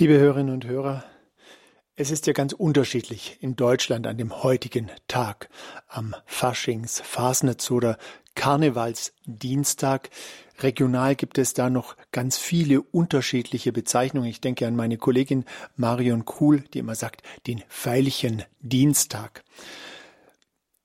Liebe Hörerinnen und Hörer, es ist ja ganz unterschiedlich in Deutschland an dem heutigen Tag, am Faschings-, Fasnitz- oder Karnevalsdienstag. Regional gibt es da noch ganz viele unterschiedliche Bezeichnungen. Ich denke an meine Kollegin Marion Kuhl, die immer sagt, den feierlichen Dienstag.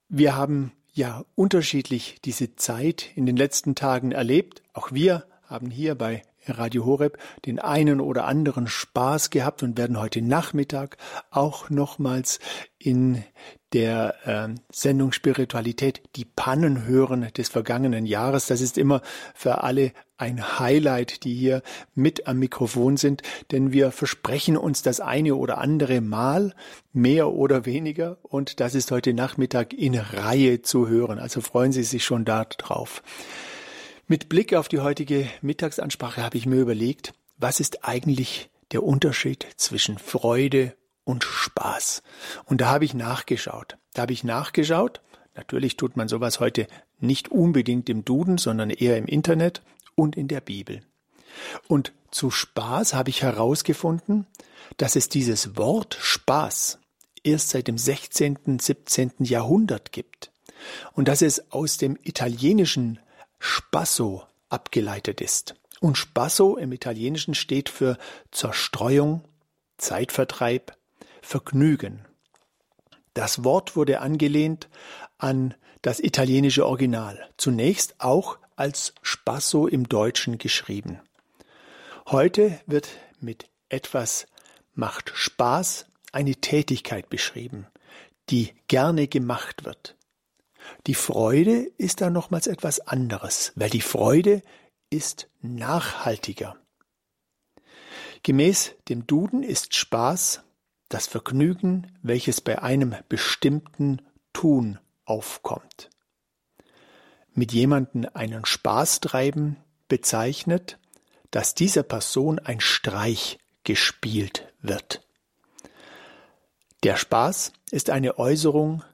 Wir haben ja unterschiedlich diese Zeit in den letzten Tagen erlebt. Auch wir haben hier bei Radio Horeb den einen oder anderen Spaß gehabt und werden heute Nachmittag auch nochmals in der äh, Sendung Spiritualität die Pannen hören des vergangenen Jahres. Das ist immer für alle ein Highlight, die hier mit am Mikrofon sind, denn wir versprechen uns das eine oder andere Mal, mehr oder weniger, und das ist heute Nachmittag in Reihe zu hören. Also freuen Sie sich schon darauf. Mit Blick auf die heutige Mittagsansprache habe ich mir überlegt, was ist eigentlich der Unterschied zwischen Freude und Spaß? Und da habe ich nachgeschaut. Da habe ich nachgeschaut. Natürlich tut man sowas heute nicht unbedingt im Duden, sondern eher im Internet und in der Bibel. Und zu Spaß habe ich herausgefunden, dass es dieses Wort Spaß erst seit dem 16., 17. Jahrhundert gibt und dass es aus dem Italienischen Spasso abgeleitet ist. Und Spasso im Italienischen steht für Zerstreuung, Zeitvertreib, Vergnügen. Das Wort wurde angelehnt an das italienische Original, zunächst auch als Spasso im Deutschen geschrieben. Heute wird mit etwas macht Spaß eine Tätigkeit beschrieben, die gerne gemacht wird. Die Freude ist da nochmals etwas anderes, weil die Freude ist nachhaltiger. Gemäß dem Duden ist Spaß das Vergnügen, welches bei einem bestimmten Tun aufkommt. Mit jemanden einen Spaß treiben bezeichnet, dass dieser Person ein Streich gespielt wird. Der Spaß ist eine Äußerung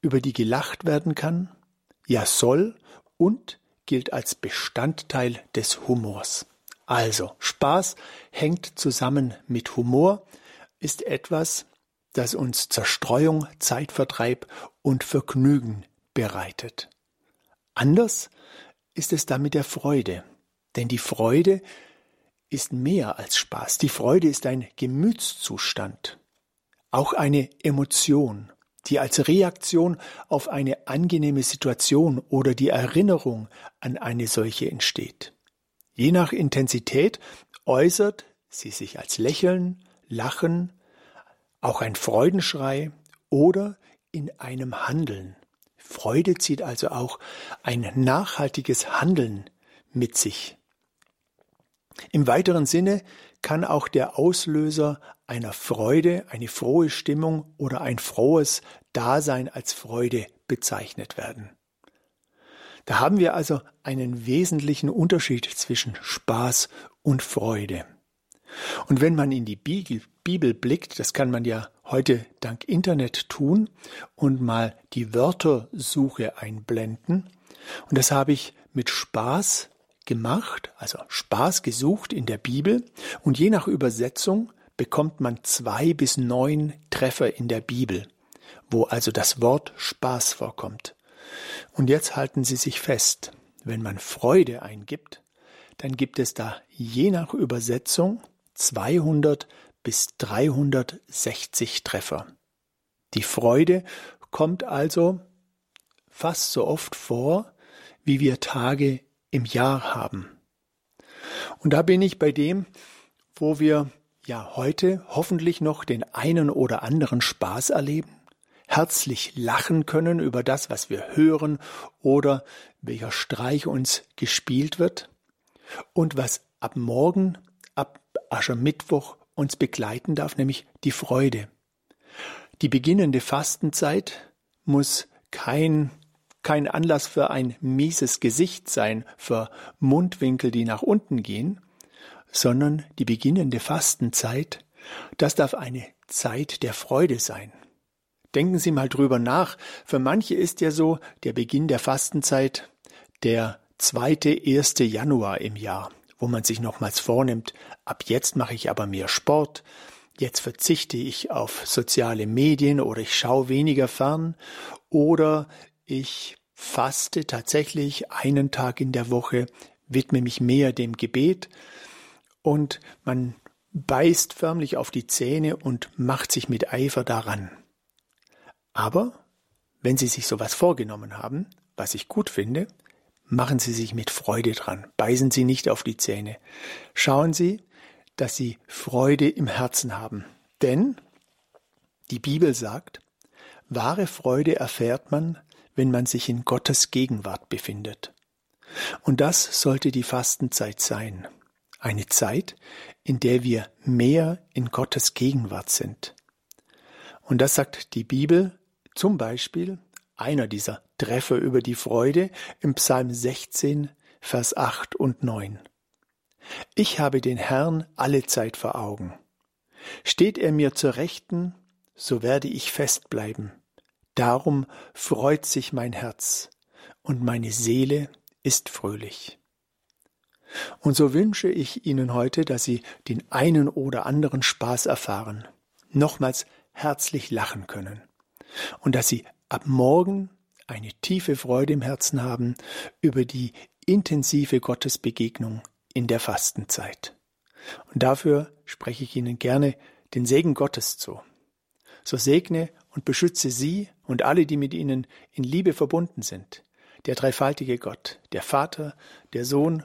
über die gelacht werden kann, ja soll und gilt als Bestandteil des Humors. Also, Spaß hängt zusammen mit Humor, ist etwas, das uns Zerstreuung, Zeitvertreib und Vergnügen bereitet. Anders ist es dann mit der Freude, denn die Freude ist mehr als Spaß. Die Freude ist ein Gemütszustand, auch eine Emotion die als Reaktion auf eine angenehme Situation oder die Erinnerung an eine solche entsteht. Je nach Intensität äußert sie sich als Lächeln, Lachen, auch ein Freudenschrei oder in einem Handeln. Freude zieht also auch ein nachhaltiges Handeln mit sich. Im weiteren Sinne kann auch der Auslöser einer Freude, eine frohe Stimmung oder ein frohes Dasein als Freude bezeichnet werden. Da haben wir also einen wesentlichen Unterschied zwischen Spaß und Freude. Und wenn man in die Bibel blickt, das kann man ja heute dank Internet tun und mal die Wörtersuche einblenden. Und das habe ich mit Spaß gemacht, also Spaß gesucht in der Bibel. Und je nach Übersetzung bekommt man zwei bis neun Treffer in der Bibel, wo also das Wort Spaß vorkommt. Und jetzt halten Sie sich fest, wenn man Freude eingibt, dann gibt es da je nach Übersetzung 200 bis 360 Treffer. Die Freude kommt also fast so oft vor, wie wir Tage im Jahr haben. Und da bin ich bei dem, wo wir ja heute hoffentlich noch den einen oder anderen Spaß erleben, herzlich lachen können über das, was wir hören oder welcher Streich uns gespielt wird und was ab morgen, ab Aschermittwoch uns begleiten darf, nämlich die Freude. Die beginnende Fastenzeit muss kein kein Anlass für ein mieses Gesicht sein, für Mundwinkel, die nach unten gehen, sondern die beginnende Fastenzeit, das darf eine Zeit der Freude sein. Denken Sie mal drüber nach. Für manche ist ja so der Beginn der Fastenzeit der zweite, erste Januar im Jahr, wo man sich nochmals vornimmt, ab jetzt mache ich aber mehr Sport, jetzt verzichte ich auf soziale Medien oder ich schaue weniger fern oder ich faste tatsächlich einen Tag in der Woche, widme mich mehr dem Gebet und man beißt förmlich auf die Zähne und macht sich mit Eifer daran. Aber wenn Sie sich sowas vorgenommen haben, was ich gut finde, machen Sie sich mit Freude dran, beißen Sie nicht auf die Zähne. Schauen Sie, dass Sie Freude im Herzen haben. Denn die Bibel sagt, wahre Freude erfährt man, wenn man sich in Gottes Gegenwart befindet. Und das sollte die Fastenzeit sein. Eine Zeit, in der wir mehr in Gottes Gegenwart sind. Und das sagt die Bibel zum Beispiel einer dieser Treffer über die Freude im Psalm 16, Vers 8 und 9. Ich habe den Herrn alle Zeit vor Augen. Steht er mir zur Rechten, so werde ich festbleiben. Darum freut sich mein Herz und meine Seele ist fröhlich. Und so wünsche ich Ihnen heute, dass Sie den einen oder anderen Spaß erfahren, nochmals herzlich lachen können und dass Sie ab morgen eine tiefe Freude im Herzen haben über die intensive Gottesbegegnung in der Fastenzeit. Und dafür spreche ich Ihnen gerne den Segen Gottes zu. So segne und beschütze Sie und alle, die mit Ihnen in Liebe verbunden sind, der dreifaltige Gott, der Vater, der Sohn